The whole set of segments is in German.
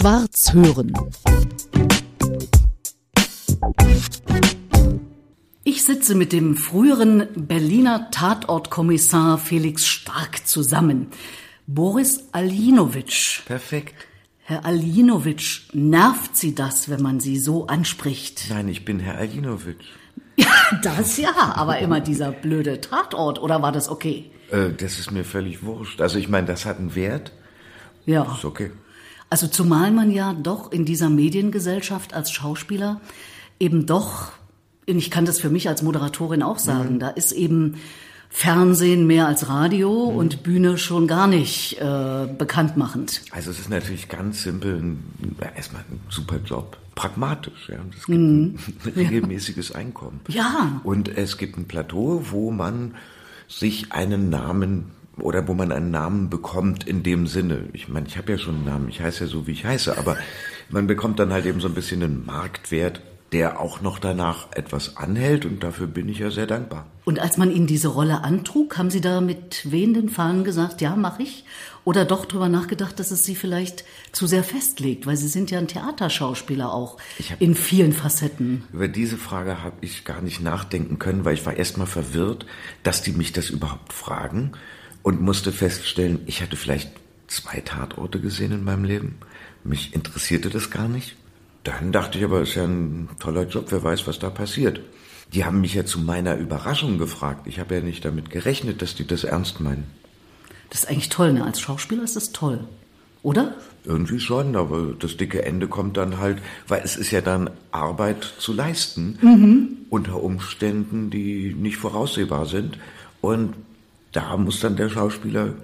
Schwarz hören. Ich sitze mit dem früheren Berliner Tatortkommissar Felix Stark zusammen. Boris Alinowitsch. Perfekt. Herr Alinowitsch, nervt Sie das, wenn man Sie so anspricht? Nein, ich bin Herr Alinowitsch. Ja, das ja, aber immer dieser blöde Tatort, oder war das okay? Äh, das ist mir völlig wurscht. Also ich meine, das hat einen Wert. Ja. Ist okay. Also zumal man ja doch in dieser Mediengesellschaft als Schauspieler eben doch, ich kann das für mich als Moderatorin auch sagen, da ist eben Fernsehen mehr als Radio und Bühne schon gar nicht äh, bekanntmachend. Also es ist natürlich ganz simpel, ein, ja, erstmal ein super Job. Pragmatisch, ja. Und es gibt ein regelmäßiges Einkommen. Ja. Und es gibt ein Plateau, wo man sich einen Namen oder wo man einen Namen bekommt in dem Sinne. Ich meine, ich habe ja schon einen Namen, ich heiße ja so, wie ich heiße, aber man bekommt dann halt eben so ein bisschen einen Marktwert, der auch noch danach etwas anhält und dafür bin ich ja sehr dankbar. Und als man Ihnen diese Rolle antrug, haben Sie da mit wehenden Fahnen gesagt, ja, mache ich? Oder doch drüber nachgedacht, dass es Sie vielleicht zu sehr festlegt, weil Sie sind ja ein Theaterschauspieler auch in vielen Facetten. Über diese Frage habe ich gar nicht nachdenken können, weil ich war erstmal verwirrt, dass die mich das überhaupt fragen und musste feststellen, ich hatte vielleicht zwei Tatorte gesehen in meinem Leben. Mich interessierte das gar nicht. Dann dachte ich aber, es ist ja ein toller Job, wer weiß, was da passiert. Die haben mich ja zu meiner Überraschung gefragt. Ich habe ja nicht damit gerechnet, dass die das ernst meinen. Das ist eigentlich toll, ne? Als Schauspieler ist das toll. Oder? Irgendwie schon, aber das dicke Ende kommt dann halt, weil es ist ja dann Arbeit zu leisten unter Umständen, die nicht voraussehbar sind. Und da muss dann der Schauspieler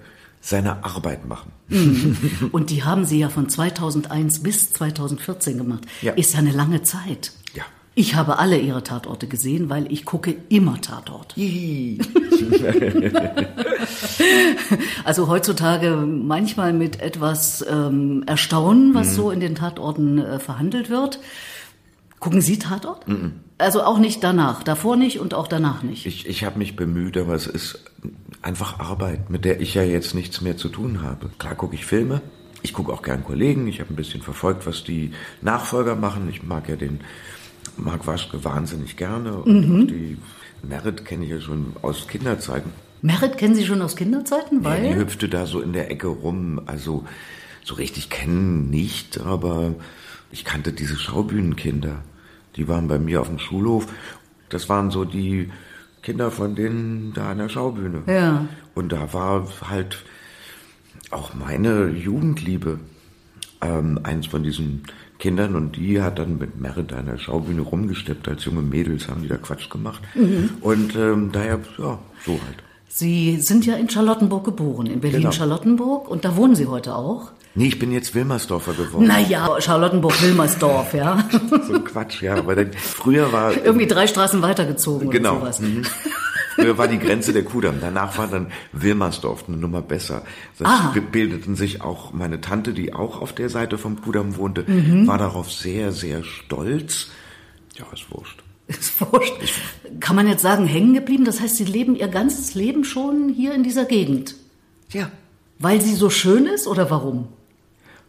seine Arbeit machen. Und die haben Sie ja von 2001 bis 2014 gemacht. Ja. Ist ja eine lange Zeit. Ja. Ich habe alle Ihre Tatorte gesehen, weil ich gucke immer Tatort. Also heutzutage manchmal mit etwas ähm, Erstaunen, was so in den Tatorten äh, verhandelt wird. Gucken Sie Tatort? Also auch nicht danach, davor nicht und auch danach nicht. Ich, ich habe mich bemüht, aber es ist einfach Arbeit, mit der ich ja jetzt nichts mehr zu tun habe. Klar gucke ich Filme, ich gucke auch gern Kollegen, ich habe ein bisschen verfolgt, was die Nachfolger machen. Ich mag ja den Marc Waschke wahnsinnig gerne und auch die Merit kenne ich ja schon aus Kinderzeiten. Merit kennen Sie schon aus Kinderzeiten, Ja, die weil hüpfte da so in der Ecke rum, also so richtig kennen nicht, aber ich kannte diese Schaubühnenkinder. Die waren bei mir auf dem Schulhof. Das waren so die Kinder von denen da an der Schaubühne. Ja. Und da war halt auch meine Jugendliebe ähm, eins von diesen Kindern und die hat dann mit Merit an der Schaubühne rumgesteppt. Als junge Mädels haben die da Quatsch gemacht. Und ähm, daher, ja, so halt. Sie sind ja in Charlottenburg geboren, in Genau. Berlin-Charlottenburg und da wohnen Sie heute auch. Nee, ich bin jetzt Wilmersdorfer geworden. Naja, Charlottenburg-Wilmersdorf, ja. So ein Quatsch, ja. Aber dann, früher war Irgendwie drei Straßen weitergezogen genau. oder sowas. mhm. Früher war die Grenze der Kudamm. Danach war dann Wilmersdorf eine Nummer besser. Das Ah. bildeten sich auch meine Tante, die auch auf der Seite vom Kudamm wohnte, Mhm. war darauf sehr, sehr stolz. Ja, ist wurscht. Ist wurscht. Kann man jetzt sagen, hängen geblieben? Das heißt, Sie leben Ihr ganzes Leben schon hier in dieser Gegend. Ja, Weil sie so schön ist oder warum?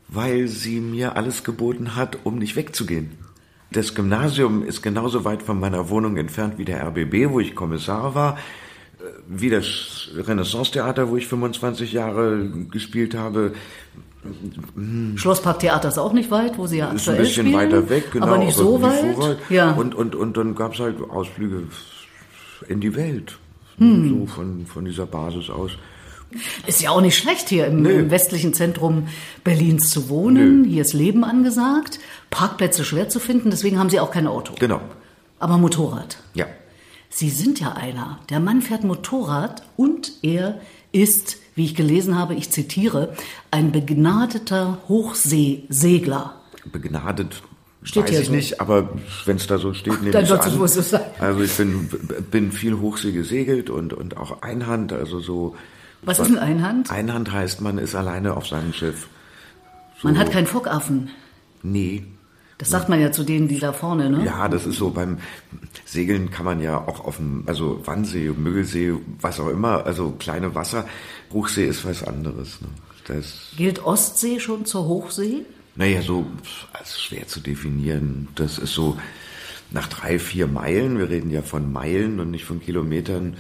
weil sie mir alles geboten hat, um nicht wegzugehen. Das Gymnasium ist genauso weit von meiner Wohnung entfernt wie der RBB, wo ich Kommissar war, äh, wie das Renaissance-Theater, wo ich 25 Jahre gespielt habe. Schlossparktheater ist auch nicht weit, wo Sie ja Ist ein aktuell bisschen spielen, weiter weg, genau. aber nicht so weit. Ja. Und, und, und dann gab's halt Ausflüge in die Welt. Hm. So von, von dieser Basis aus. Ist ja auch nicht schlecht, hier im, im westlichen Zentrum Berlins zu wohnen. Hier ist Leben angesagt. Parkplätze schwer zu finden, deswegen haben Sie auch kein Auto. Genau. Aber Motorrad. Ja. Sie sind ja einer. Der Mann fährt Motorrad und er ist, wie ich gelesen habe, ich zitiere, ein begnadeter Hochseesegler. Begnadet. Steht weiß hier ich so. nicht, aber wenn es da so steht, nehme dann ich es an. wohl so sein. Also ich bin, bin viel Hochsee gesegelt und, und auch Einhand, also so. Was ist ein Einhand? Einhand heißt, man ist alleine auf seinem Schiff. So, Man hat keinen Fockaffen. Nee. Das sagt man ja zu denen, die da vorne, ne? Ja, das ist so beim Segeln kann man ja auch auf dem, also Wannsee, Müggelsee, was auch immer, also kleine Wasser. Hochsee ist was anderes. Ne? Das, Gilt Ostsee schon zur Hochsee? Naja, so also schwer zu definieren. Das ist so nach drei, vier Meilen, wir reden ja von Meilen und nicht von Kilometern,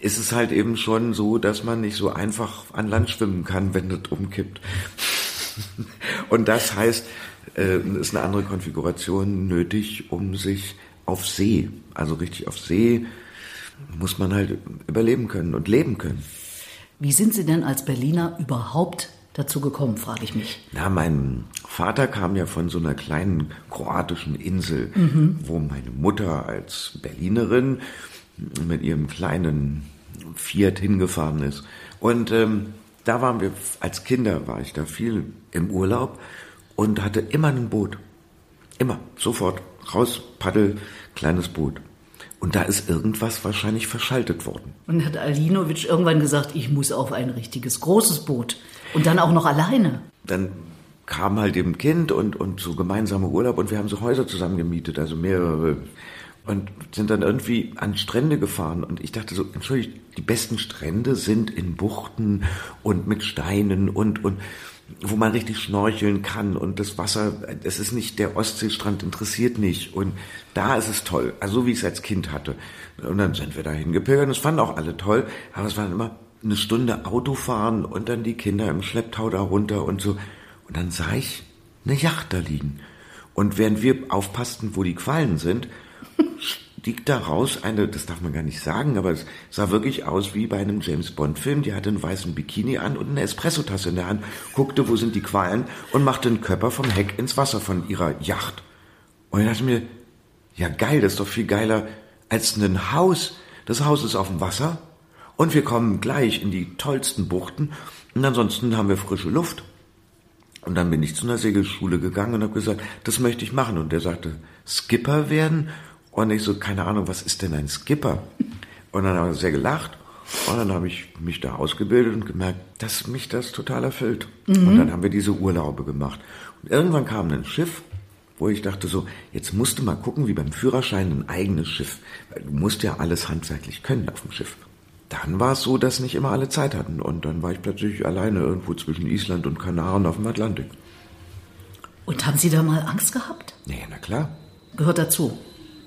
ist es halt eben schon so, dass man nicht so einfach an Land schwimmen kann, wenn das umkippt. Und das heißt, äh, ist eine andere Konfiguration nötig, um sich auf See, also richtig auf See, muss man halt überleben können und leben können. Wie sind Sie denn als Berliner überhaupt dazu gekommen, frage ich mich. Na, mein Vater kam ja von so einer kleinen kroatischen Insel, mhm. wo meine Mutter als Berlinerin mit ihrem kleinen Fiat hingefahren ist. Und ähm, da waren wir, als Kinder war ich da viel im Urlaub und hatte immer ein Boot. Immer, sofort, raus, Paddel, kleines Boot. Und da ist irgendwas wahrscheinlich verschaltet worden. Und hat Alinovic irgendwann gesagt, ich muss auf ein richtiges großes Boot. Und dann auch noch alleine. Dann kam halt eben Kind und, und so gemeinsame Urlaub und wir haben so Häuser zusammen gemietet, also mehrere. Und sind dann irgendwie an Strände gefahren und ich dachte so, entschuldigt, die besten Strände sind in Buchten und mit Steinen und, und wo man richtig schnorcheln kann und das Wasser, es ist nicht der Ostseestrand, interessiert nicht und da ist es toll, also so wie ich es als Kind hatte. Und dann sind wir da hingepilgert und es fanden auch alle toll, aber es waren immer eine Stunde Auto fahren und dann die Kinder im Schlepptau da runter und so. Und dann sah ich eine Yacht da liegen. Und während wir aufpassten, wo die Quallen sind, stieg da raus eine, das darf man gar nicht sagen, aber es sah wirklich aus wie bei einem James Bond Film. Die hatte einen weißen Bikini an und eine Espressotasse in der Hand, guckte, wo sind die Quallen und machte einen Körper vom Heck ins Wasser von ihrer Yacht. Und ich dachte mir, ja geil, das ist doch viel geiler als ein Haus. Das Haus ist auf dem Wasser und wir kommen gleich in die tollsten Buchten und ansonsten haben wir frische Luft. Und dann bin ich zu einer Segelschule gegangen und habe gesagt, das möchte ich machen. Und der sagte, Skipper werden? Und ich so, keine Ahnung, was ist denn ein Skipper? Und dann haben wir sehr gelacht. Und dann habe ich mich da ausgebildet und gemerkt, dass mich das total erfüllt. Mhm. Und dann haben wir diese Urlaube gemacht. Und irgendwann kam ein Schiff, wo ich dachte so, jetzt musst du mal gucken, wie beim Führerschein ein eigenes Schiff. Weil du musst ja alles handwerklich können auf dem Schiff dann war es so, dass nicht immer alle Zeit hatten. Und dann war ich plötzlich alleine irgendwo zwischen Island und Kanaren auf dem Atlantik. Und haben Sie da mal Angst gehabt? Ja, na klar. Gehört dazu.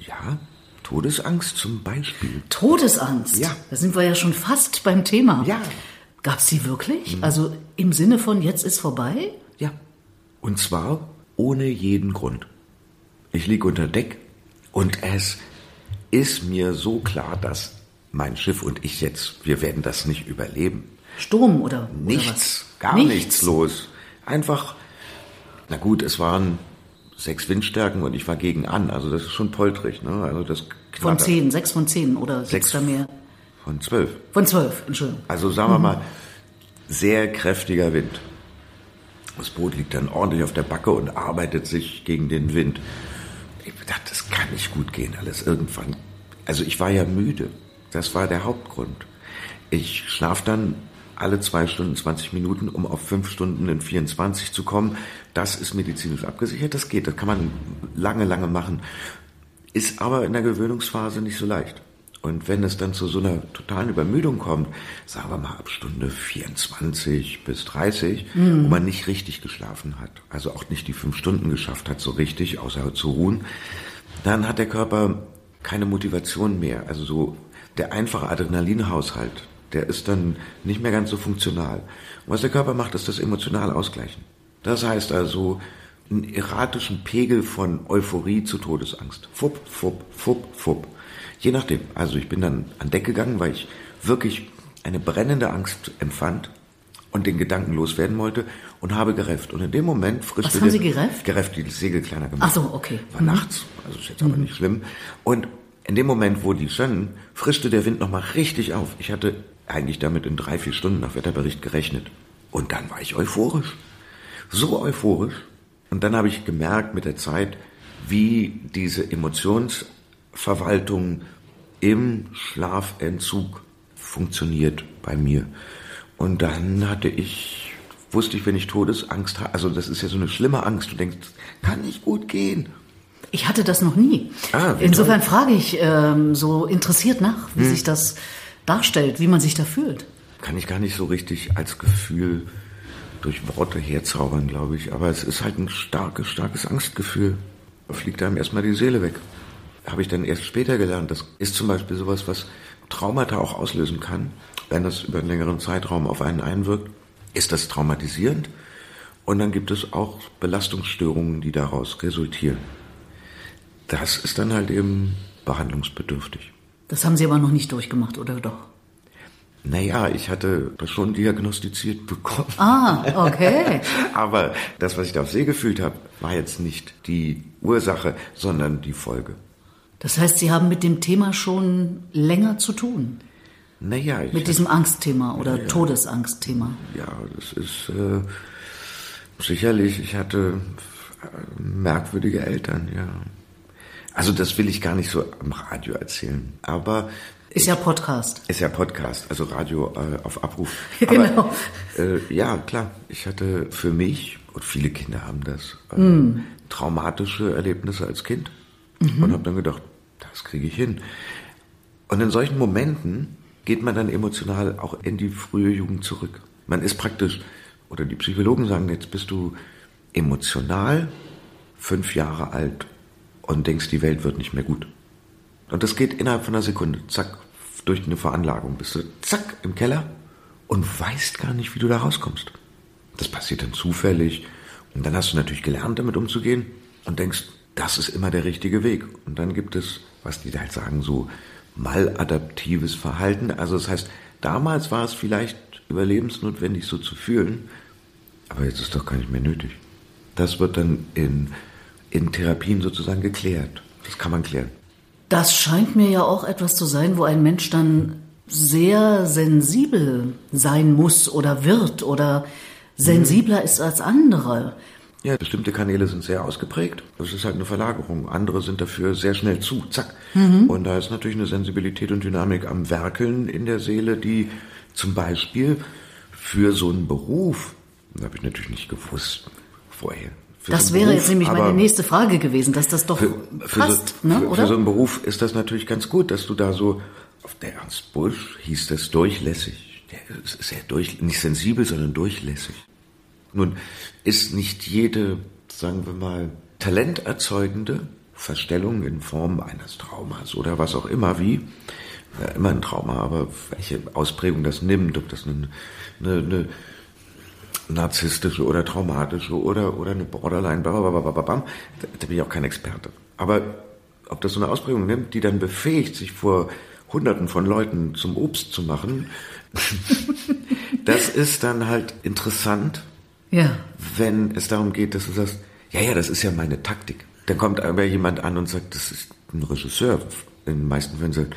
Ja, Todesangst zum Beispiel. Todesangst? Ja. Da sind wir ja schon fast beim Thema. Ja. Gab es die wirklich? Mhm. Also im Sinne von jetzt ist vorbei? Ja. Und zwar ohne jeden Grund. Ich liege unter Deck und es ist mir so klar, dass mein Schiff und ich jetzt, wir werden das nicht überleben. Sturm oder? Nichts, oder gar nichts. nichts los. Einfach, na gut, es waren sechs Windstärken und ich war gegen an, also das ist schon poltrig, ne? Also das von zehn, sechs von zehn oder sechs da mehr? Von zwölf. Von zwölf, Entschuldigung. Also sagen wir mhm. mal, sehr kräftiger Wind. Das Boot liegt dann ordentlich auf der Backe und arbeitet sich gegen den Wind. Ich dachte, das kann nicht gut gehen, alles irgendwann. Also ich war ja müde. Das war der Hauptgrund. Ich schlafe dann alle zwei Stunden 20 Minuten, um auf fünf Stunden in 24 zu kommen. Das ist medizinisch abgesichert, das geht, das kann man lange, lange machen. Ist aber in der Gewöhnungsphase nicht so leicht. Und wenn es dann zu so einer totalen Übermüdung kommt, sagen wir mal ab Stunde 24 bis 30, mhm. wo man nicht richtig geschlafen hat, also auch nicht die fünf Stunden geschafft hat, so richtig, außer zu ruhen, dann hat der Körper keine Motivation mehr. Also so der einfache Adrenalinhaushalt, der ist dann nicht mehr ganz so funktional. Und was der Körper macht, ist das emotional ausgleichen. Das heißt also, einen erratischen Pegel von Euphorie zu Todesangst. Fupp, fupp, fupp, fupp. Je nachdem. Also ich bin dann an Deck gegangen, weil ich wirklich eine brennende Angst empfand und den Gedanken loswerden wollte und habe gerefft. Und in dem Moment frischte Was haben Sie gerefft? Gerefft, die Segel kleiner gemacht. Ach so, okay. War mhm. nachts, also ist jetzt aber mhm. nicht schlimm. Und in dem Moment, wo die standen, frischte der Wind nochmal richtig auf. Ich hatte eigentlich damit in drei, vier Stunden nach Wetterbericht gerechnet. Und dann war ich euphorisch. So euphorisch. Und dann habe ich gemerkt mit der Zeit, wie diese Emotionsverwaltung im Schlafentzug funktioniert bei mir. Und dann hatte ich, wusste ich, wenn ich Todesangst habe, also das ist ja so eine schlimme Angst, du denkst, kann nicht gut gehen. Ich hatte das noch nie. Ah, Insofern toll. frage ich ähm, so interessiert nach, wie hm. sich das darstellt, wie man sich da fühlt. Kann ich gar nicht so richtig als Gefühl durch Worte herzaubern, glaube ich. Aber es ist halt ein starkes, starkes Angstgefühl. Da fliegt einem erstmal die Seele weg. Habe ich dann erst später gelernt. Das ist zum Beispiel sowas, was Traumata auch auslösen kann, wenn das über einen längeren Zeitraum auf einen einwirkt. Ist das traumatisierend? Und dann gibt es auch Belastungsstörungen, die daraus resultieren. Das ist dann halt eben behandlungsbedürftig. Das haben Sie aber noch nicht durchgemacht, oder doch? Naja, ich hatte das schon diagnostiziert bekommen. Ah, okay. Aber das, was ich da auf See gefühlt habe, war jetzt nicht die Ursache, sondern die Folge. Das heißt, Sie haben mit dem Thema schon länger zu tun? Naja, ich Mit diesem Angstthema oder Ja. Todesangstthema. Ja, das ist äh, sicherlich, ich hatte äh, merkwürdige Eltern, ja. Also das will ich gar nicht so am Radio erzählen, aber Ist ja Podcast. ist ja Podcast, also Radio äh, auf Abruf. Genau. Aber, äh, ja, klar, ich hatte für mich, und viele Kinder haben das, äh, traumatische Erlebnisse als Kind und habe dann gedacht, das kriege ich hin. Und in solchen Momenten geht man dann emotional auch in die frühe Jugend zurück. Man ist praktisch, oder die Psychologen sagen, jetzt bist du emotional fünf Jahre alt und denkst, die Welt wird nicht mehr gut. Und das geht innerhalb von einer Sekunde, zack, durch eine Veranlagung bist du zack im Keller und weißt gar nicht, wie du da rauskommst. Das passiert dann zufällig und dann hast du natürlich gelernt, damit umzugehen und denkst, das ist immer der richtige Weg. Und dann gibt es, was die da halt sagen, so maladaptives Verhalten. Also das heißt, damals war es vielleicht überlebensnotwendig, so zu fühlen, aber jetzt ist doch gar nicht mehr nötig. Das wird dann in, in Therapien sozusagen geklärt. Das kann man klären. Das scheint mir ja auch etwas zu sein, wo ein Mensch dann sehr sensibel sein muss oder wird oder sensibler ist als andere. Ja, bestimmte Kanäle sind sehr ausgeprägt. Das ist halt eine Verlagerung. Andere sind dafür sehr schnell zu. Zack. Und da ist natürlich eine Sensibilität und Dynamik am Werkeln in der Seele, die zum Beispiel für so einen Beruf, habe ich natürlich nicht gewusst vorher. Das so wäre Beruf, jetzt nämlich meine nächste Frage gewesen, dass das doch für, für, passt, so, ne, für, oder? für so einen Beruf ist das natürlich ganz gut, dass du da so, auf der Ernst Busch hieß das durchlässig. Der ist sehr durch, nicht sensibel, sondern durchlässig. Nun ist nicht jede, sagen wir mal, talenterzeugende Verstellung in Form eines Traumas oder was auch immer wie, ja, immer ein Trauma, aber welche Ausprägung das nimmt, ob das eine, eine, eine narzisstische oder traumatische oder, oder eine Borderline, da, da bin ich auch kein Experte. Aber ob das so eine Ausprägung nimmt, die dann befähigt, sich vor Hunderten von Leuten zum Obst zu machen, das ist dann halt interessant, ja. wenn es darum geht, dass du sagst, ja, ja, das ist ja meine Taktik. Dann kommt aber jemand an und sagt, das ist ein Regisseur. In den meisten Fällen sagt,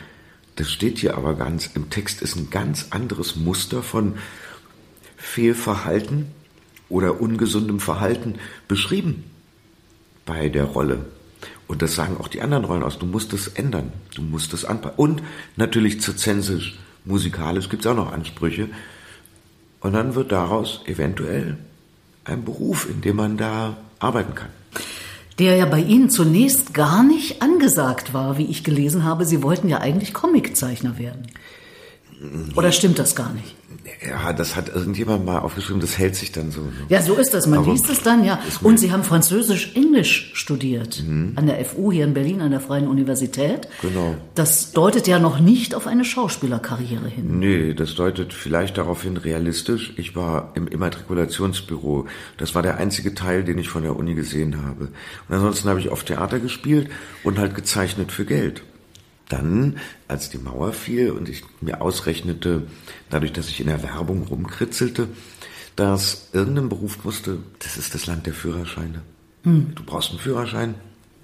das steht hier aber ganz, im Text ist ein ganz anderes Muster von Fehlverhalten oder ungesundem Verhalten beschrieben bei der Rolle. Und das sagen auch die anderen Rollen aus. Du musst es ändern. Du musst es anpassen. Und natürlich zirzensisch, musikalisch gibt es auch noch Ansprüche. Und dann wird daraus eventuell ein Beruf, in dem man da arbeiten kann. Der ja bei Ihnen zunächst gar nicht angesagt war, wie ich gelesen habe. Sie wollten ja eigentlich Comiczeichner werden. Oder stimmt das gar nicht? Ja, das hat irgendjemand mal aufgeschrieben, das hält sich dann so. Ja, so ist das. Man Aber liest es dann, ja. Und Sie haben Französisch-Englisch studiert. An der FU hier in Berlin, an der Freien Universität. Genau. Das deutet ja noch nicht auf eine Schauspielerkarriere hin. Nee, das deutet vielleicht darauf hin, realistisch. Ich war im Immatrikulationsbüro. Das war der einzige Teil, den ich von der Uni gesehen habe. Und ansonsten habe ich oft Theater gespielt und halt gezeichnet für Geld. Dann, als die Mauer fiel und ich mir ausrechnete, dadurch, dass ich in der Werbung rumkritzelte, dass irgendein Beruf musste, das ist das Land der Führerscheine. Du brauchst einen Führerschein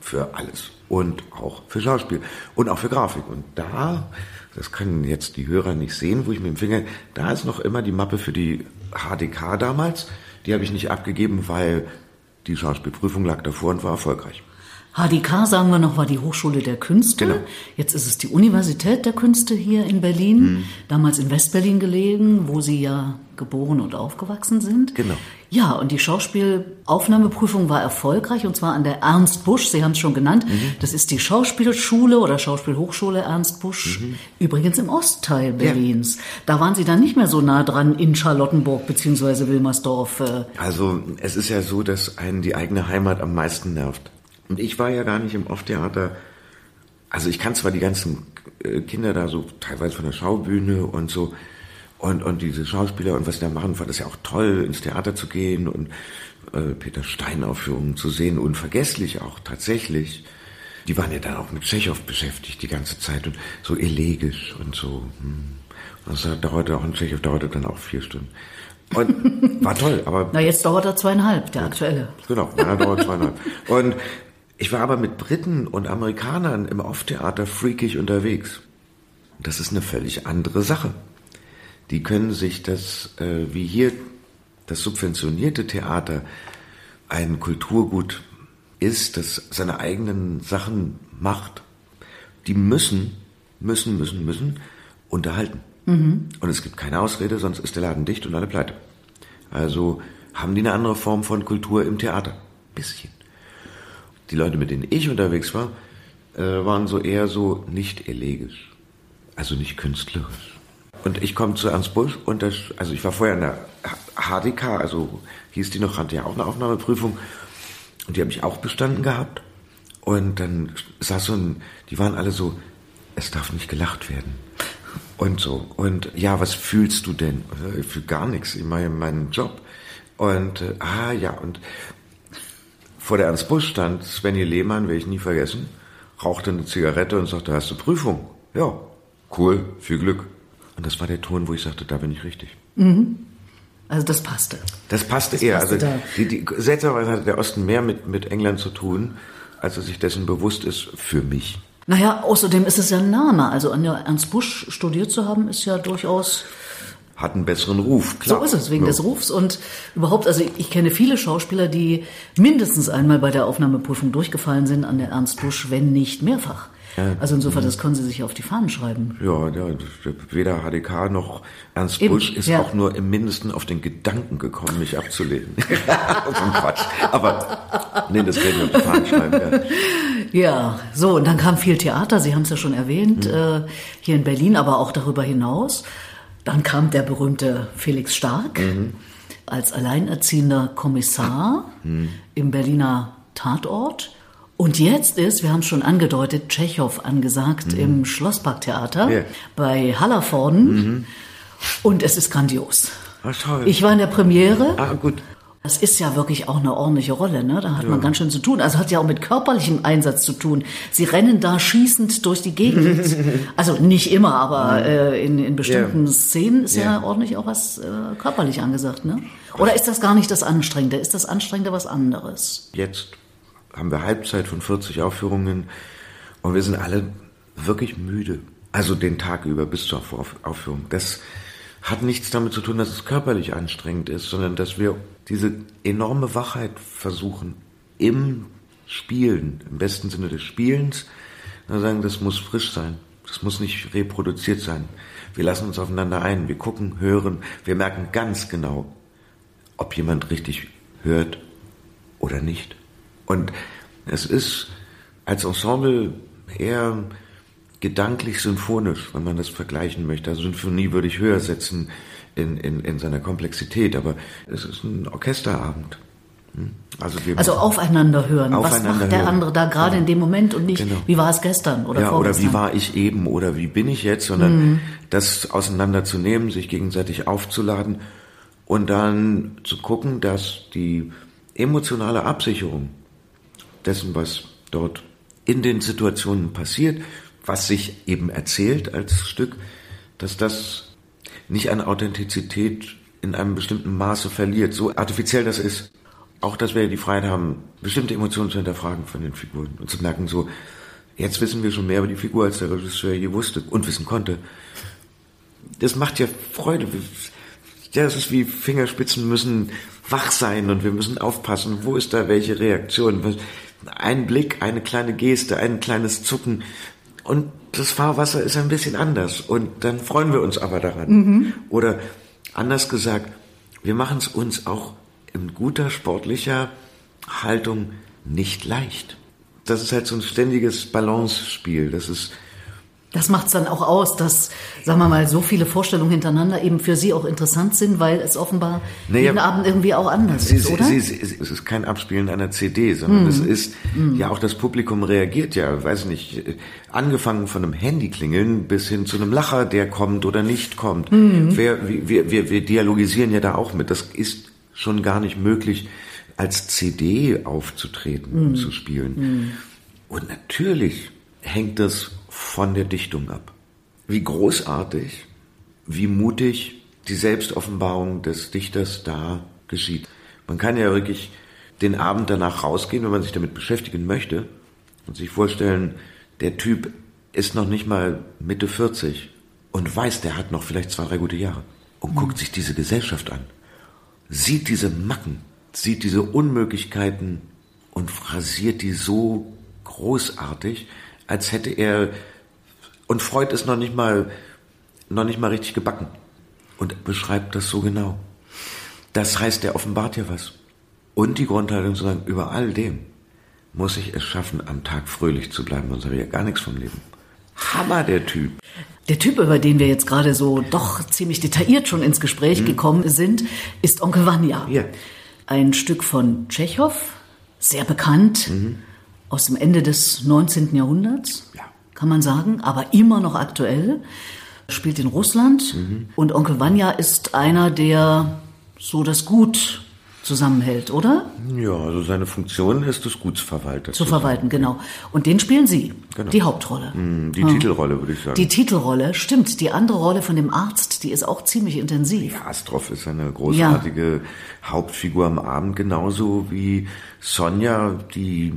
für alles. Und auch für Schauspiel. Und auch für Grafik. Und da, das können jetzt die Hörer nicht sehen, wo ich mit dem Finger, da ist noch immer die Mappe für die HDK damals. Die habe ich nicht abgegeben, weil die Schauspielprüfung lag davor und war erfolgreich. HDK, sagen wir noch, war die Hochschule der Künste. Genau. Jetzt ist es die Universität der Künste hier in Berlin, Mhm. damals in Westberlin gelegen, wo Sie ja geboren und aufgewachsen sind. Genau. Ja, und die Schauspielaufnahmeprüfung war erfolgreich und zwar an der Ernst Busch, Sie haben es schon genannt. Mhm. Das ist die Schauspielschule oder Schauspielhochschule Ernst Busch, Mhm. übrigens im Ostteil Berlins. Da waren Sie dann nicht mehr so nah dran in Charlottenburg beziehungsweise Wilmersdorf. Äh, Also es ist ja so, dass einen die eigene Heimat am meisten nervt. Und ich war ja gar nicht im Off-Theater. Also ich kann zwar die ganzen äh, Kinder da so teilweise von der Schaubühne und so und, und diese Schauspieler und was die da machen, fand es ja auch toll, ins Theater zu gehen und äh, Peter Stein Aufführungen zu sehen, unvergesslich auch tatsächlich. Die waren ja dann auch mit Tschechow beschäftigt die ganze Zeit und so elegisch und so. Hm. Und das dauerte auch ein Tschechow dauerte dann auch vier Stunden. Und war toll, aber na, jetzt dauert er zweieinhalb, der aktuelle. Genau, meiner dauert zweieinhalb. Und ich war aber mit Briten und Amerikanern im Off-Theater freakig unterwegs. Das ist eine völlig andere Sache. Die können sich das, äh, wie hier das subventionierte Theater ein Kulturgut ist, das seine eigenen Sachen macht, die müssen, müssen, müssen, müssen unterhalten. Und es gibt keine Ausrede, sonst ist der Laden dicht und alle pleite. Also haben die eine andere Form von Kultur im Theater. Bisschen. Die Leute, mit denen ich unterwegs war, äh, waren so eher so nicht elegisch. Also nicht künstlerisch. Und ich komme zu Ernst Busch und das, also ich war vorher in der HDK, also hieß die noch, hatte ja auch eine Aufnahmeprüfung. Und die habe ich auch bestanden gehabt. Und dann saß so ein, die waren alle so, es darf nicht gelacht werden. Und so. Und ja, was fühlst du denn? Ich fühle gar nichts. Ich mache meinen Job. Und, äh, ah, ja, und vor der Ernst Busch stand Svenny Lehmann, werde ich nie vergessen, rauchte eine Zigarette und sagte, hast du Prüfung? Ja, cool, viel Glück. Und das war der Ton, wo ich sagte, da bin ich richtig. Also das passte. Das passte eher. passte also da. die, die, seltsamerweise hatte der Osten mehr mit, mit England zu tun, als er sich dessen bewusst ist, für mich. Naja, außerdem ist es ja ein Name. Also an der Ernst Busch studiert zu haben, ist ja durchaus Hat einen besseren Ruf, klar. So ist es, wegen Ja. des Rufs. Und überhaupt, also ich kenne viele Schauspieler, die mindestens einmal bei der Aufnahmeprüfung durchgefallen sind an der Ernst Busch, wenn nicht mehrfach. Also insofern, das können Sie sich auf die Fahnen schreiben. Ja, ja, weder HDK noch Ernst Eben, Busch ist ja. auch nur im Mindesten auf den Gedanken gekommen, mich abzulehnen. so ein Quatsch. Aber nee, das werden wir auf die Fahnen schreiben. Ja. Ja, so, und dann kam viel Theater, Sie haben es ja schon erwähnt, äh, hier in Berlin, aber auch darüber hinaus. Dann kam der berühmte Felix Stark als alleinerziehender Kommissar im Berliner Tatort. Und jetzt ist, wir haben es schon angedeutet, Tschechow angesagt im Schlossparktheater Ja. bei Hallervorden. Und es ist grandios. Ah, toll. Ich war in der Premiere. ah, gut. Das ist ja wirklich auch eine ordentliche Rolle, ne? Da hat man ganz schön zu tun. Also hat ja auch mit körperlichem Einsatz zu tun. Sie rennen da schießend durch die Gegend. also nicht immer, aber äh, in, in bestimmten Ja. Szenen ist ja. Ja. ordentlich auch was äh, körperlich angesagt, ne? Oder ist das gar nicht das Anstrengende? Ist das Anstrengende was anderes? Jetzt haben wir Halbzeit von 40 Aufführungen und wir sind alle wirklich müde. Also den Tag über bis zur Auf- Aufführung. Das hat nichts damit zu tun, dass es körperlich anstrengend ist, sondern dass wir diese enorme Wachheit versuchen im Spielen, im besten Sinne des Spielens, sagen, das muss frisch sein. Das muss nicht reproduziert sein. Wir lassen uns aufeinander ein. Wir gucken, hören. Wir merken ganz genau, ob jemand richtig hört oder nicht. Und es ist als Ensemble eher gedanklich symphonisch, wenn man das vergleichen möchte. Also Symphonie würde ich höher setzen in, in, in seiner Komplexität, aber es ist ein Orchesterabend. Hm? Also, wir Also aufeinander hören. was Aufeinander macht der hören. andere da gerade in dem Moment und nicht, Genau. wie war es gestern oder ja, oder vorgestern? wie war ich eben oder wie bin ich jetzt, sondern das auseinanderzunehmen, sich gegenseitig aufzuladen und dann zu gucken, dass die emotionale Absicherung dessen, was dort in den Situationen passiert, was sich eben erzählt als Stück, dass das nicht an Authentizität in einem bestimmten Maße verliert, so artifiziell das ist. Auch, dass wir die Freiheit haben, bestimmte Emotionen zu hinterfragen von den Figuren und zu merken, so, jetzt wissen wir schon mehr über die Figur, als der Regisseur je wusste und wissen konnte. Das macht ja Freude. Ja, es ist wie Fingerspitzen müssen wach sein und wir müssen aufpassen, wo ist da welche Reaktion. Ein Blick, eine kleine Geste, ein kleines Zucken und das Fahrwasser ist ein bisschen anders und dann freuen wir uns aber daran. Mhm. Oder anders gesagt, wir machen es uns auch in guter sportlicher Haltung nicht leicht. Das ist halt so ein ständiges Balance-Spiel. Das ist das macht es dann auch aus, dass, sagen wir mal, so viele Vorstellungen hintereinander eben für Sie auch interessant sind, weil es offenbar naja, jeden Abend irgendwie auch anders Sie, ist, oder? Sie, Sie, es ist kein Abspielen einer CD, sondern mm. es ist, mm. ja auch das Publikum reagiert ja, weiß nicht, angefangen von einem Handyklingeln bis hin zu einem Lacher, der kommt oder nicht kommt. Mm. Wir, wir, wir, wir dialogisieren ja da auch mit. Das ist schon gar nicht möglich, als CD aufzutreten, mm. zu spielen. Mm. Und natürlich hängt das von der Dichtung ab. Wie großartig, wie mutig die Selbstoffenbarung des Dichters da geschieht. Man kann ja wirklich den Abend danach rausgehen, wenn man sich damit beschäftigen möchte und sich vorstellen, der Typ ist noch nicht mal Mitte 40 und weiß, der hat noch vielleicht zwei, drei gute Jahre und mhm. guckt sich diese Gesellschaft an, sieht diese Macken, sieht diese Unmöglichkeiten und phrasiert die so großartig, als hätte er und Freud ist noch nicht mal noch nicht mal richtig gebacken und beschreibt das so genau. Das heißt, er offenbart ja was. Und die Grundhaltung zu sagen, über all dem muss ich es schaffen, am Tag fröhlich zu bleiben, sonst habe ich ja gar nichts vom Leben. Hammer, der Typ. Der Typ, über den wir jetzt gerade so doch ziemlich detailliert schon ins Gespräch mhm. gekommen sind, ist Onkel Vanya. Ja. Ein Stück von Tschechow, sehr bekannt, mhm. Aus dem Ende des 19. Jahrhunderts. Ja. Kann man sagen, aber immer noch aktuell. Spielt in Russland mhm. und Onkel Vanya ist einer, der so das Gut zusammenhält, oder? Ja, also seine Funktion ist es, Gutsverwalter zu, zu verwalten, genau. Und den spielen Sie, genau. die Hauptrolle. Mm, die ja. Titelrolle, würde ich sagen. Die Titelrolle, stimmt. Die andere Rolle von dem Arzt, die ist auch ziemlich intensiv. Ja, Astrov ist eine großartige ja. Hauptfigur am Abend, genauso wie Sonja, die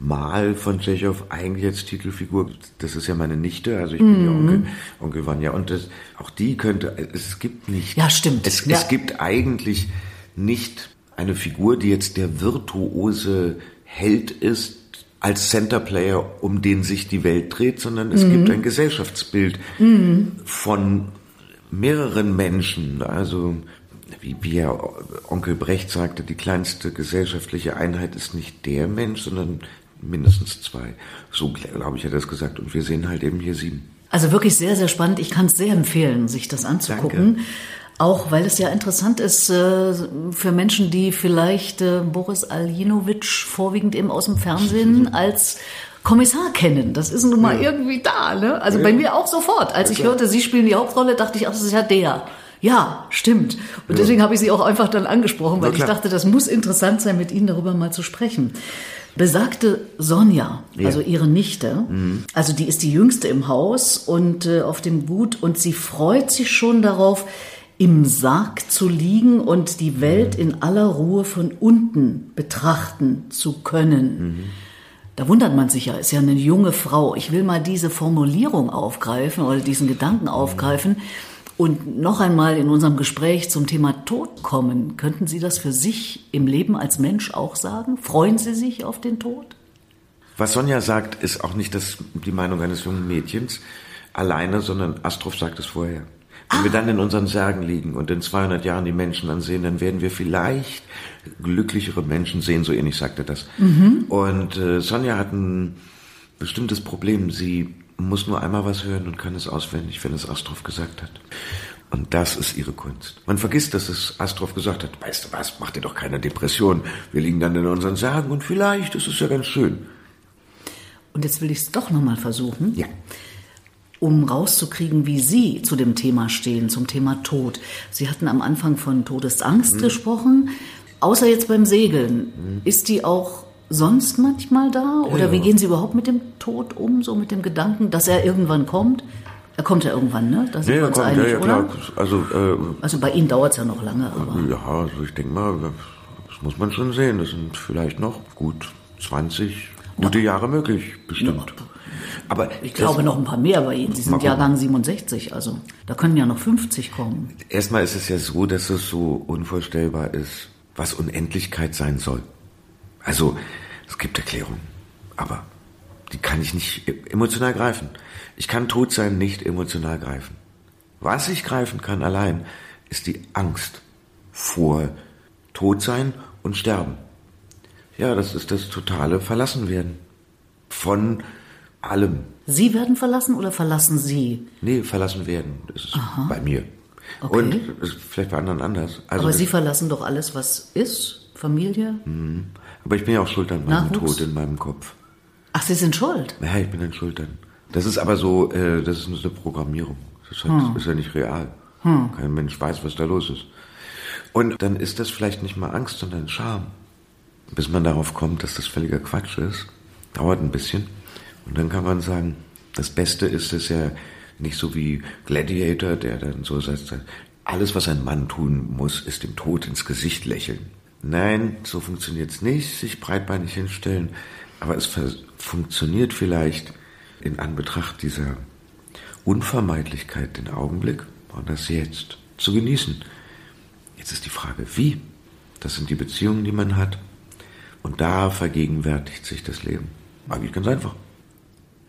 Mal von Tschechow eigentlich als Titelfigur. Das ist ja meine Nichte, also ich bin ja Onkel, Onkel Vanya. Und das, auch die könnte, es gibt nicht. Ja, stimmt. Es, ja. es gibt eigentlich nicht eine Figur, die jetzt der virtuose Held ist, als Centerplayer, um den sich die Welt dreht, sondern es mhm. gibt ein Gesellschaftsbild mhm. von mehreren Menschen. Also wie, wie ja Onkel Brecht sagte, die kleinste gesellschaftliche Einheit ist nicht der Mensch, sondern mindestens zwei. So glaube ich, hat er das gesagt. Und wir sehen halt eben hier sieben. Also wirklich sehr, sehr spannend. Ich kann es sehr empfehlen, sich das anzugucken. Danke. Auch weil es ja interessant ist äh, für Menschen, die vielleicht äh, Boris Aljinovic vorwiegend eben aus dem Fernsehen als Kommissar kennen. Das ist nun mal ja. irgendwie da. Ne? Also ja. bei mir auch sofort. Als ja, ich hörte, Sie spielen die Hauptrolle, dachte ich, ach, das ist ja der. Ja, stimmt. Und deswegen habe ich Sie auch einfach dann angesprochen, weil ich dachte, das muss interessant sein, mit Ihnen darüber mal zu sprechen. Besagte Sonja, also ihre Nichte, mhm. also die ist die jüngste im Haus und äh, auf dem Gut und sie freut sich schon darauf, im Sarg zu liegen und die Welt in aller Ruhe von unten betrachten zu können. Mhm. Da wundert man sich ja, ist ja eine junge Frau. Ich will mal diese Formulierung aufgreifen oder diesen Gedanken aufgreifen und noch einmal in unserem Gespräch zum Thema Tod kommen. Könnten Sie das für sich im Leben als Mensch auch sagen? Freuen Sie sich auf den Tod? Was Sonja sagt, ist auch nicht das, die Meinung eines jungen Mädchens alleine, sondern Astroff sagt es vorher. Wenn ah. wir dann in unseren Särgen liegen und in 200 Jahren die Menschen ansehen, dann werden wir vielleicht glücklichere Menschen sehen, so ähnlich sagt er das. Mhm. Und äh, Sonja hat ein bestimmtes Problem. Sie muss nur einmal was hören und kann es auswendig, wenn es Astroff gesagt hat. Und das ist ihre Kunst. Man vergisst, dass es Astroff gesagt hat. Weißt du was, mach dir doch keine Depression. Wir liegen dann in unseren Särgen und vielleicht ist es ja ganz schön. Und jetzt will ich es doch nochmal versuchen. Ja um rauszukriegen, wie Sie zu dem Thema stehen, zum Thema Tod. Sie hatten am Anfang von Todesangst mhm. gesprochen. Außer jetzt beim Segeln, mhm. ist die auch sonst manchmal da? Oder ja. wie gehen Sie überhaupt mit dem Tod um, so mit dem Gedanken, dass er irgendwann kommt? Er kommt ja irgendwann, ne? Da sind ja, wir uns kommt, einig, ja, ja, oder? Also, äh, also bei Ihnen dauert es ja noch lange. Aber. Ja, also ich denke mal, das muss man schon sehen. Das sind vielleicht noch gut 20 gute ja. Jahre möglich, bestimmt. Aber ich glaube noch ein paar mehr bei Ihnen. Sie sind Jahrgang 67, also da können ja noch 50 kommen. Erstmal ist es ja so, dass es so unvorstellbar ist, was Unendlichkeit sein soll. Also Es gibt Erklärungen, aber die kann ich nicht emotional greifen. Ich kann Todsein nicht emotional greifen. Was ich greifen kann allein, ist die Angst vor Todsein und Sterben. Ja, das ist das totale Verlassenwerden von allem. Sie werden verlassen oder verlassen Sie? Nee, verlassen werden. Das ist Aha. bei mir. Okay. Und vielleicht bei anderen anders. Also Aber Sie verlassen doch alles, was ist, Familie? Mhm. Aber ich bin ja auch schuld an meinem Nachwuchs? Tod in meinem Kopf. Ach, Sie sind schuld? Ja, ich bin dann schuld dann. Das ist aber so, äh, das ist nur eine Programmierung. Das ist, halt, hm. ist ja nicht real. Hm. Kein Mensch weiß, was da los ist. Und dann ist das vielleicht nicht mal Angst, sondern Scham. Bis man darauf kommt, dass das völliger Quatsch ist. Dauert ein bisschen. Und dann kann man sagen, das Beste ist es ja nicht so wie Gladiator, der dann so sagt, alles, was ein Mann tun muss, ist dem Tod ins Gesicht lächeln. Nein, so funktioniert es nicht, sich breitbeinig hinstellen, aber es funktioniert vielleicht in Anbetracht dieser Unvermeidlichkeit, den Augenblick und das Jetzt zu genießen. Jetzt ist die Frage, wie? Das sind die Beziehungen, die man hat. Und da vergegenwärtigt sich das Leben. Eigentlich ganz einfach.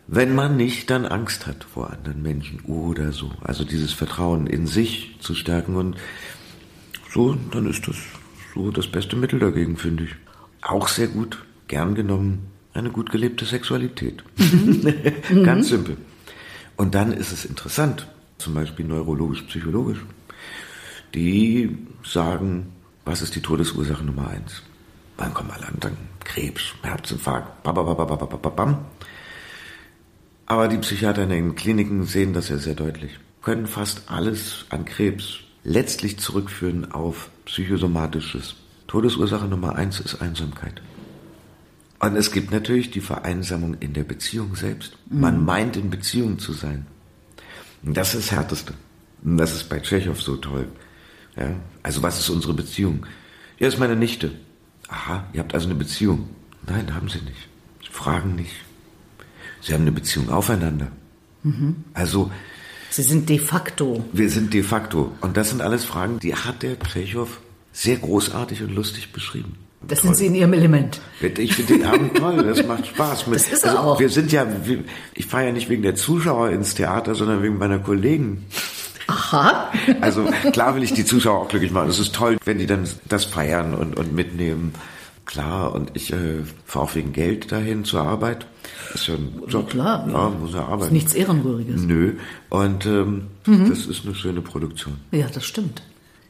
Wenn man nicht dann Angst hat vor anderen Menschen oder so. Also dieses Vertrauen in sich zu stärken und so, dann ist das so das beste Mittel dagegen, finde ich. Auch sehr gut, gern genommen, eine gut gelebte Sexualität. Mhm. Ganz simpel. Und dann ist es interessant, zum Beispiel neurologisch-psychologisch. Die sagen, was ist die Todesursache Nummer eins? Wann kommen alle anderen? Krebs, Herzinfarkt, bababababababam. Aber die Psychiater in den Kliniken sehen das ja sehr deutlich. Können fast alles an Krebs letztlich zurückführen auf psychosomatisches. Todesursache Nummer eins ist Einsamkeit. Und es gibt natürlich die Vereinsamung in der Beziehung selbst. Man mhm. meint in Beziehung zu sein. Und das ist das Härteste. Und das ist bei Tschechow so toll. Ja? Also was ist unsere Beziehung? Ja, ist meine Nichte. Aha, ihr habt also eine Beziehung. Nein, haben sie nicht. Sie fragen nicht. Sie haben eine Beziehung aufeinander. Mhm. Also. Sie sind de facto. Wir sind de facto. Und das sind alles Fragen, die hat der Tschechow sehr großartig und lustig beschrieben. Das toll. sind Sie in Ihrem Element. Ich finde den Abend toll, das macht Spaß. Das ist also, auch. Wir sind ja, ich fahre ja nicht wegen der Zuschauer ins Theater, sondern wegen meiner Kollegen. Aha. Also klar will ich die Zuschauer auch glücklich machen. Es ist toll, wenn die dann das feiern und, und mitnehmen. Klar, und ich äh, fahre auch wegen Geld dahin zur Arbeit. Ist ja ein Job. Klar, ja. muss ja arbeiten. Ist nichts Ehrenrühriges. Nö. Und ähm, mhm. das ist eine schöne Produktion. Ja, das stimmt.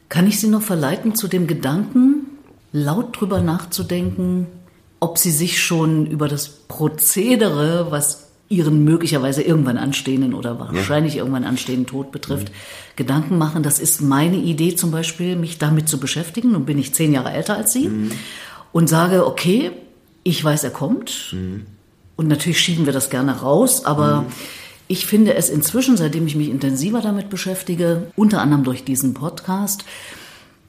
Kann ich Sie noch verleiten zu dem Gedanken, laut drüber nachzudenken, ob Sie sich schon über das Prozedere, was Ihren möglicherweise irgendwann anstehenden oder wahrscheinlich ja. irgendwann anstehenden Tod betrifft, mhm. Gedanken machen. Das ist meine Idee zum Beispiel, mich damit zu beschäftigen. Nun bin ich zehn Jahre älter als Sie mhm. und sage, okay, ich weiß, er kommt. Mhm. Und natürlich schieben wir das gerne raus, aber mhm. ich finde es inzwischen, seitdem ich mich intensiver damit beschäftige, unter anderem durch diesen Podcast,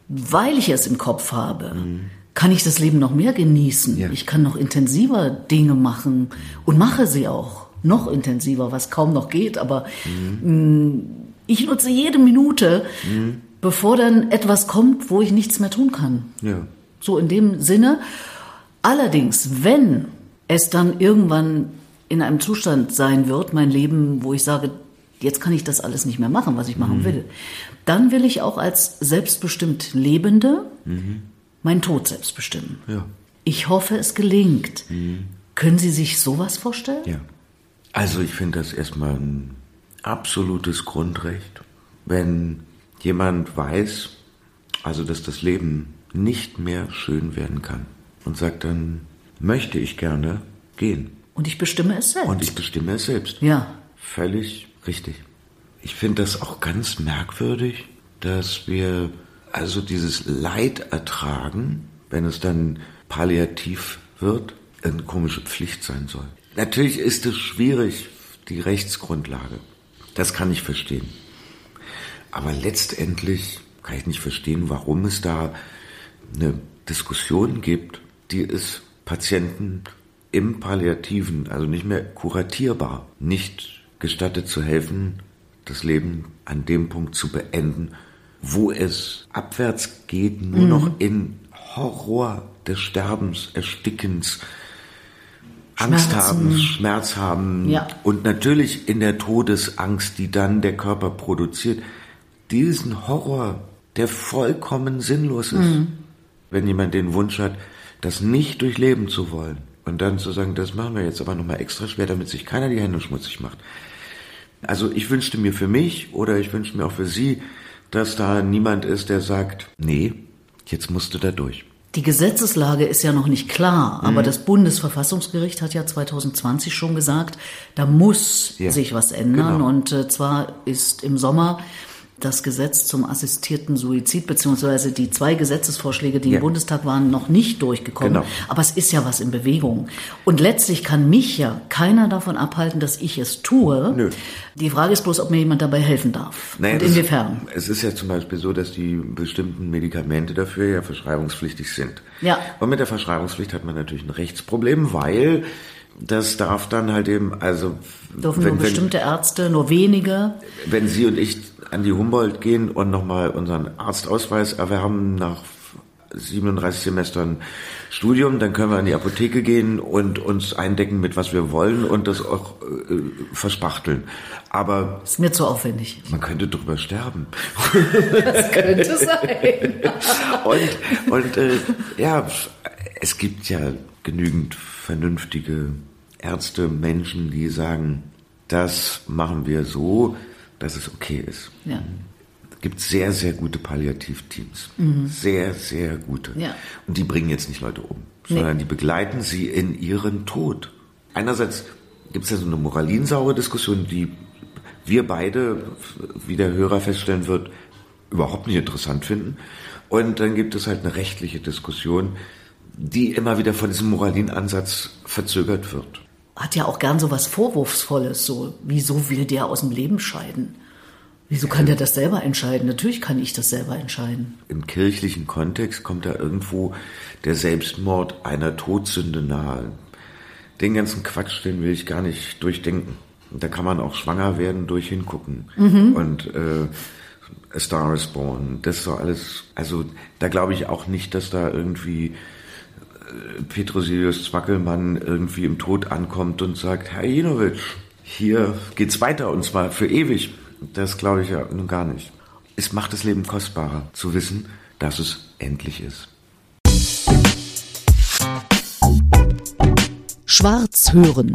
weil ich es im Kopf habe, mhm. kann ich das Leben noch mehr genießen. Ja. Ich kann noch intensiver Dinge machen und mache sie auch noch intensiver, was kaum noch geht, aber mhm. mh, ich nutze jede Minute, mhm. bevor dann etwas kommt, wo ich nichts mehr tun kann. Ja. So in dem Sinne. Allerdings, wenn es dann irgendwann in einem Zustand sein wird, mein Leben, wo ich sage, jetzt kann ich das alles nicht mehr machen, was ich machen mhm. will, dann will ich auch als selbstbestimmt Lebende mhm. meinen Tod selbst bestimmen. Ja. Ich hoffe, es gelingt. Mhm. Können Sie sich sowas vorstellen? Ja. Also ich finde das erstmal ein absolutes Grundrecht, wenn jemand weiß, also dass das Leben nicht mehr schön werden kann und sagt dann, möchte ich gerne gehen. Und ich bestimme es selbst. Und ich bestimme es selbst. Ja. Völlig richtig. Ich finde das auch ganz merkwürdig, dass wir also dieses Leid ertragen, wenn es dann palliativ wird, eine komische Pflicht sein soll. Natürlich ist es schwierig, die Rechtsgrundlage. Das kann ich verstehen. Aber letztendlich kann ich nicht verstehen, warum es da eine Diskussion gibt, die es Patienten im Palliativen, also nicht mehr kuratierbar, nicht gestattet zu helfen, das Leben an dem Punkt zu beenden, wo es abwärts geht, nur mhm. noch in Horror des Sterbens, Erstickens, Angst haben, Schmerz haben Ja. und natürlich in der Todesangst, die dann der Körper produziert, diesen Horror, der vollkommen sinnlos ist. Wenn jemand den Wunsch hat, das nicht durchleben zu wollen und dann zu sagen, das machen wir jetzt aber nochmal extra schwer, damit sich keiner die Hände schmutzig macht. Also ich wünschte mir für mich oder ich wünschte mir auch für Sie, dass da niemand ist, der sagt, nee, jetzt musst du da durch. Die Gesetzeslage ist ja noch nicht klar, aber das Bundesverfassungsgericht hat ja 2020 schon gesagt, da muss Ja, sich was ändern. genau. Und äh, zwar ist im Sommer das Gesetz zum assistierten Suizid, beziehungsweise die zwei Gesetzesvorschläge, die Ja. im Bundestag waren, noch nicht durchgekommen. Genau. Aber es ist ja was in Bewegung. Und letztlich kann mich ja keiner davon abhalten, dass ich es tue. Nö. Die Frage ist bloß, ob mir jemand dabei helfen darf. Naja, Und das- inwiefern. Es ist ja zum Beispiel so, dass die bestimmten Medikamente dafür ja verschreibungspflichtig sind. Ja. Und mit der Verschreibungspflicht hat man natürlich ein Rechtsproblem, weil das darf dann halt eben, also Dürfen nur bestimmte Ärzte, nur wenige. wenn Sie und ich an die Humboldt gehen und nochmal unseren Arztausweis erwerben nach 37 Semestern Studium, dann können wir an die Apotheke gehen und uns eindecken mit was wir wollen und das auch äh, verspachteln. Aber Ist mir zu aufwendig. man könnte drüber sterben. Das könnte sein. Und, und äh, ja, es gibt ja genügend vernünftige Ärzte, Menschen, die sagen, das machen wir so, dass es okay ist. Ja. Es gibt sehr, sehr gute Palliativteams. Sehr, sehr gute. Ja. Und die bringen jetzt nicht Leute um, sondern die begleiten sie in ihren Tod. Einerseits gibt es ja so eine moralinsaure Diskussion, die wir beide, wie der Hörer feststellen wird, überhaupt nicht interessant finden. Und dann gibt es halt eine rechtliche Diskussion, die immer wieder von diesem Moralinansatz verzögert wird. Hat ja auch gern so was Vorwurfsvolles, so, wieso will der aus dem Leben scheiden? Wieso kann der das selber entscheiden? Natürlich kann ich das selber entscheiden. Im kirchlichen Kontext kommt da irgendwo der Selbstmord einer Todsünde nahe. Den ganzen Quatsch, den will ich gar nicht durchdenken. Da kann man auch schwanger werden durch hingucken. Und äh, A Star is Born, das ist so alles. Also da glaube ich auch nicht, dass da irgendwie Petrosilius Zwackelmann irgendwie im Tod ankommt und sagt, Herr Jinovic, hier geht's weiter und zwar für ewig. Das glaube ich ja nun gar nicht. Es macht das Leben kostbarer zu wissen, dass es endlich ist. Schwarz hören.